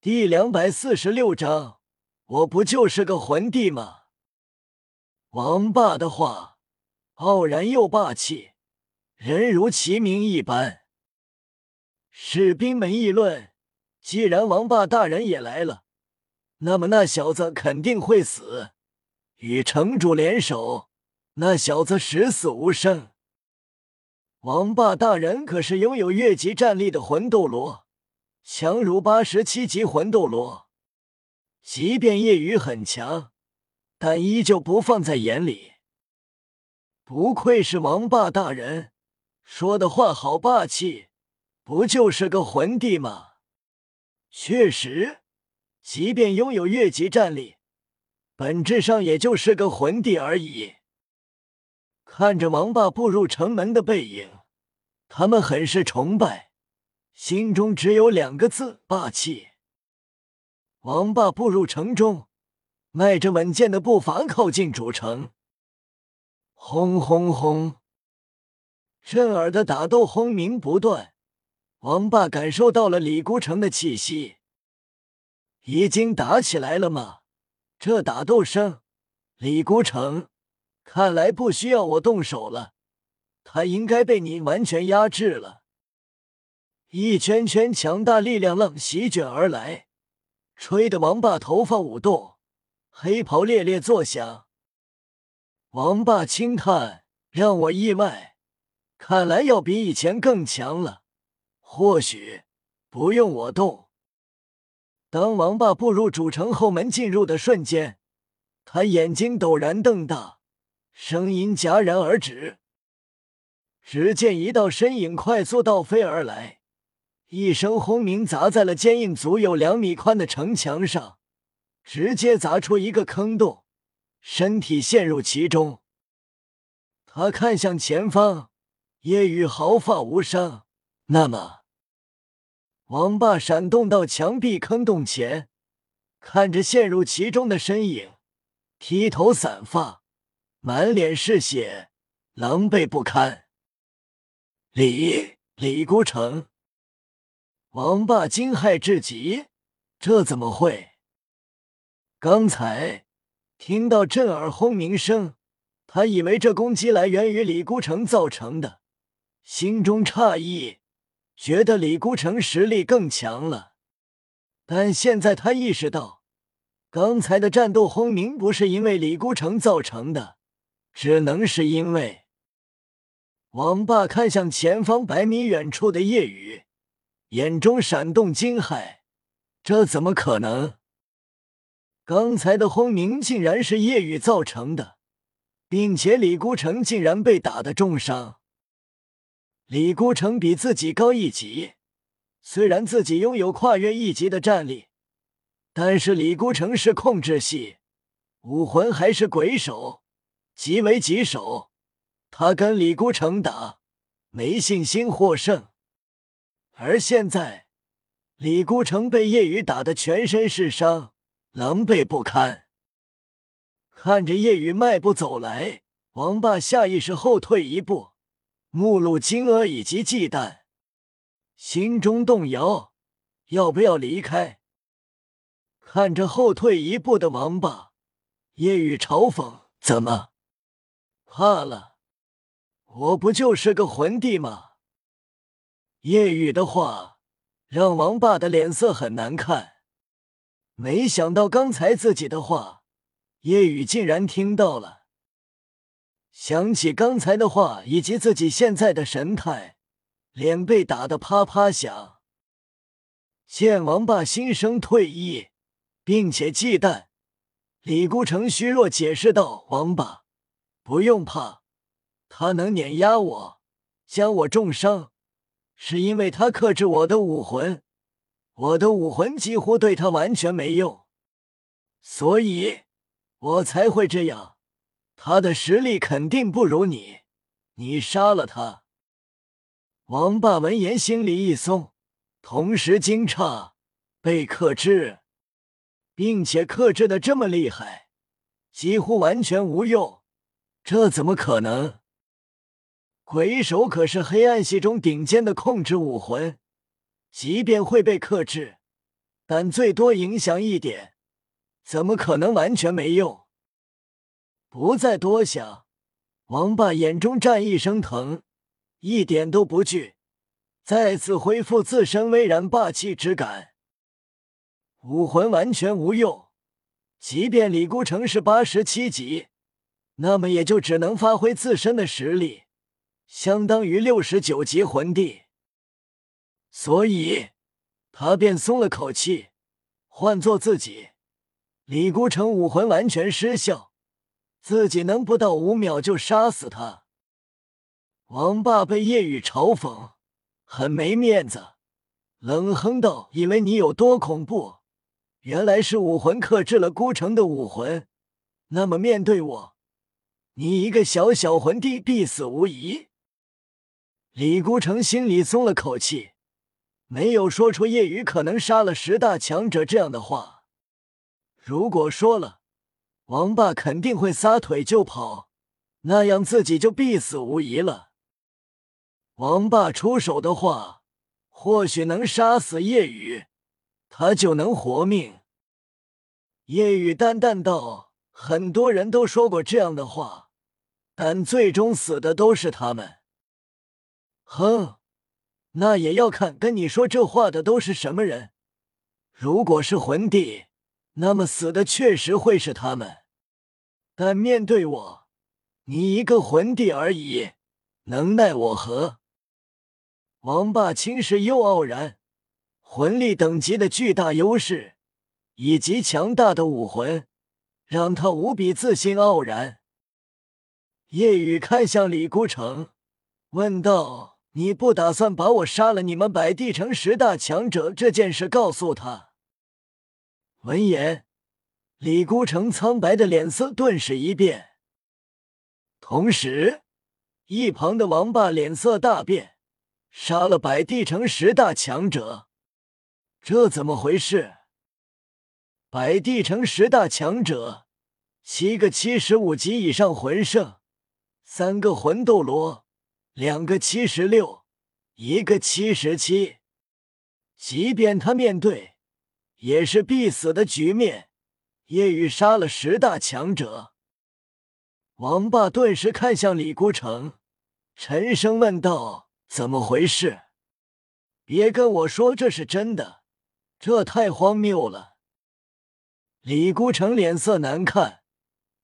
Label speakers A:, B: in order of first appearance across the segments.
A: 第两百四十六章，我不就是个魂帝吗？王霸的话傲然又霸气，人如其名一般。士兵们议论：既然王霸大人也来了，那么那小子肯定会死。与城主联手，那小子十死无生。王霸大人可是拥有越级战力的魂斗罗。强如八十七级魂斗罗，即便夜雨很强，但依旧不放在眼里。不愧是王霸大人，说的话好霸气，不就是个魂帝吗？确实，即便拥有越级战力，本质上也就是个魂帝而已。看着王霸步入城门的背影，他们很是崇拜。心中只有两个字：霸气。王霸步入城中，迈着稳健的步伐靠近主城。轰轰轰！震耳的打斗轰鸣不断。王霸感受到了李孤城的气息。已经打起来了吗？这打斗声，李孤城，看来不需要我动手了。他应该被你完全压制了。一圈圈强大力量浪席卷而来，吹得王霸头发舞动，黑袍猎猎作响。王霸轻叹：“让我意外，看来要比以前更强了。或许不用我动。”当王霸步入主城后门进入的瞬间，他眼睛陡然瞪大，声音戛然而止。只见一道身影快速倒飞而来。一声轰鸣砸在了坚硬足有两米宽的城墙上，直接砸出一个坑洞，身体陷入其中。他看向前方，夜雨毫发无伤。那么，王霸闪动到墙壁坑洞前，看着陷入其中的身影，披头散发，满脸是血，狼狈不堪。李李孤城。王霸惊骇至极，这怎么会？刚才听到震耳轰鸣声，他以为这攻击来源于李孤城造成的，心中诧异，觉得李孤城实力更强了。但现在他意识到，刚才的战斗轰鸣不是因为李孤城造成的，只能是因为……王霸看向前方百米远处的夜雨。眼中闪动惊骇，这怎么可能？刚才的轰鸣竟然是夜雨造成的，并且李孤城竟然被打的重伤。李孤城比自己高一级，虽然自己拥有跨越一级的战力，但是李孤城是控制系，武魂还是鬼手，极为棘手。他跟李孤城打，没信心获胜。而现在，李孤城被夜雨打得全身是伤，狼狈不堪。看着夜雨迈步走来，王霸下意识后退一步，目露惊愕以及忌惮，心中动摇，要不要离开？看着后退一步的王霸，夜雨嘲讽：“怎么怕了？我不就是个魂帝吗？”夜雨的话让王霸的脸色很难看。没想到刚才自己的话，夜雨竟然听到了。想起刚才的话以及自己现在的神态，脸被打得啪啪响。见王霸心生退意，并且忌惮，李孤城虚弱解释道：“王霸，不用怕，他能碾压我，将我重伤。”是因为他克制我的武魂，我的武魂几乎对他完全没用，所以我才会这样。他的实力肯定不如你，你杀了他。王霸闻言心里一松，同时惊诧：被克制，并且克制的这么厉害，几乎完全无用，这怎么可能？鬼手可是黑暗系中顶尖的控制武魂，即便会被克制，但最多影响一点，怎么可能完全没用？不再多想，王霸眼中战意升腾，一点都不惧，再次恢复自身巍然霸气之感。武魂完全无用，即便李孤城是八十七级，那么也就只能发挥自身的实力，相当于六十九级魂帝。所以，他便松了口气。换做自己，李孤城武魂完全失效，自己能不到五秒就杀死他。王霸被叶雨嘲讽，很没面子，冷哼道：“以为你有多恐怖？”原来是武魂克制了孤城的武魂，那么面对我，你一个小小魂帝必死无疑。李孤城心里松了口气，没有说出叶雨可能杀了十大强者这样的话。如果说了，王霸肯定会撒腿就跑，那样自己就必死无疑了。王霸出手的话，或许能杀死叶雨，他就能活命。叶雨淡淡道：“很多人都说过这样的话，但最终死的都是他们。”哼，那也要看跟你说这话的都是什么人。如果是魂帝，那么死的确实会是他们。但面对我，你一个魂帝而已，能奈我何？王霸轻视又傲然，魂力等级的巨大优势。以及强大的武魂，让他无比自信傲然。夜雨看向李孤城，问道：“你不打算把我杀了？你们百帝城十大强者这件事告诉他？”闻言，李孤城苍白的脸色顿时一变，同时，一旁的王霸脸色大变：“杀了百帝城十大强者，这怎么回事？”百帝城十大强者，七个七十五级以上魂圣，三个魂斗罗，两个七十六，一个七十七。即便他面对，也是必死的局面。夜雨杀了十大强者，王霸顿时看向李孤城，沉声问道：“怎么回事？别跟我说这是真的，这太荒谬了。”李孤城脸色难看，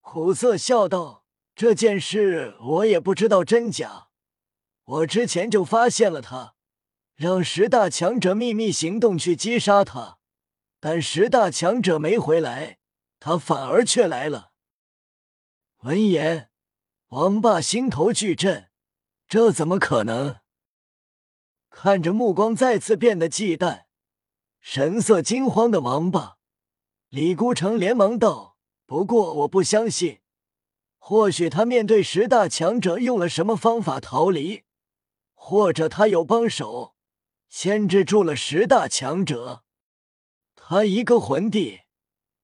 A: 苦涩笑道：“这件事我也不知道真假。我之前就发现了他，让十大强者秘密行动去击杀他，但十大强者没回来，他反而却来了。”闻言，王霸心头巨震，这怎么可能？看着目光再次变得忌惮，神色惊慌的王霸。李孤城连忙道：“不过我不相信，或许他面对十大强者用了什么方法逃离，或者他有帮手牵制住了十大强者。他一个魂帝，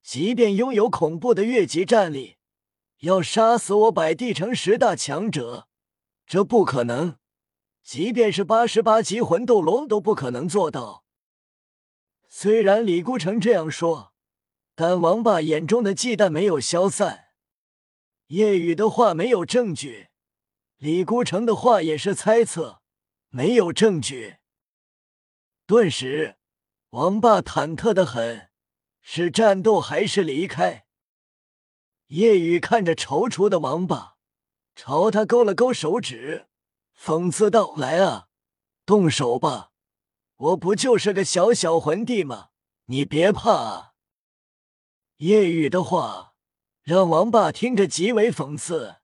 A: 即便拥有恐怖的越级战力，要杀死我百帝城十大强者，这不可能。即便是八十八级魂斗罗都不可能做到。虽然李孤城这样说。”但王霸眼中的忌惮没有消散，叶雨的话没有证据，李孤城的话也是猜测，没有证据。顿时，王霸忐忑的很，是战斗还是离开？叶雨看着踌躇的王霸，朝他勾了勾手指，讽刺道：“来啊，动手吧！我不就是个小小魂帝吗？你别怕啊！”叶雨的话让王霸听着极为讽刺，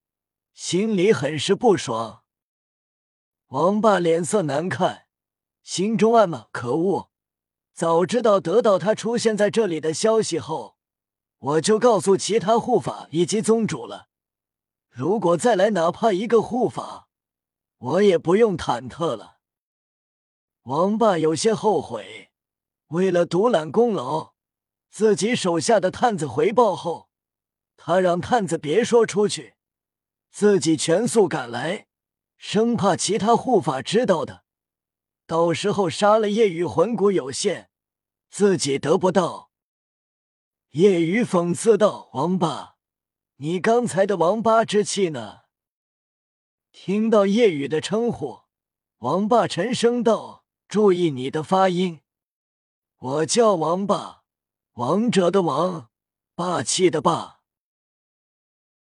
A: 心里很是不爽。王霸脸色难看，心中暗骂：可恶！早知道得到他出现在这里的消息后，我就告诉其他护法以及宗主了。如果再来哪怕一个护法，我也不用忐忑了。王霸有些后悔，为了独揽功劳。自己手下的探子回报后，他让探子别说出去，自己全速赶来，生怕其他护法知道的，到时候杀了夜雨魂骨有限，自己得不到。夜雨讽刺道：“王八，你刚才的王八之气呢？”听到夜雨的称呼，王霸沉声道：“注意你的发音，我叫王霸，王者的王，霸气的霸。”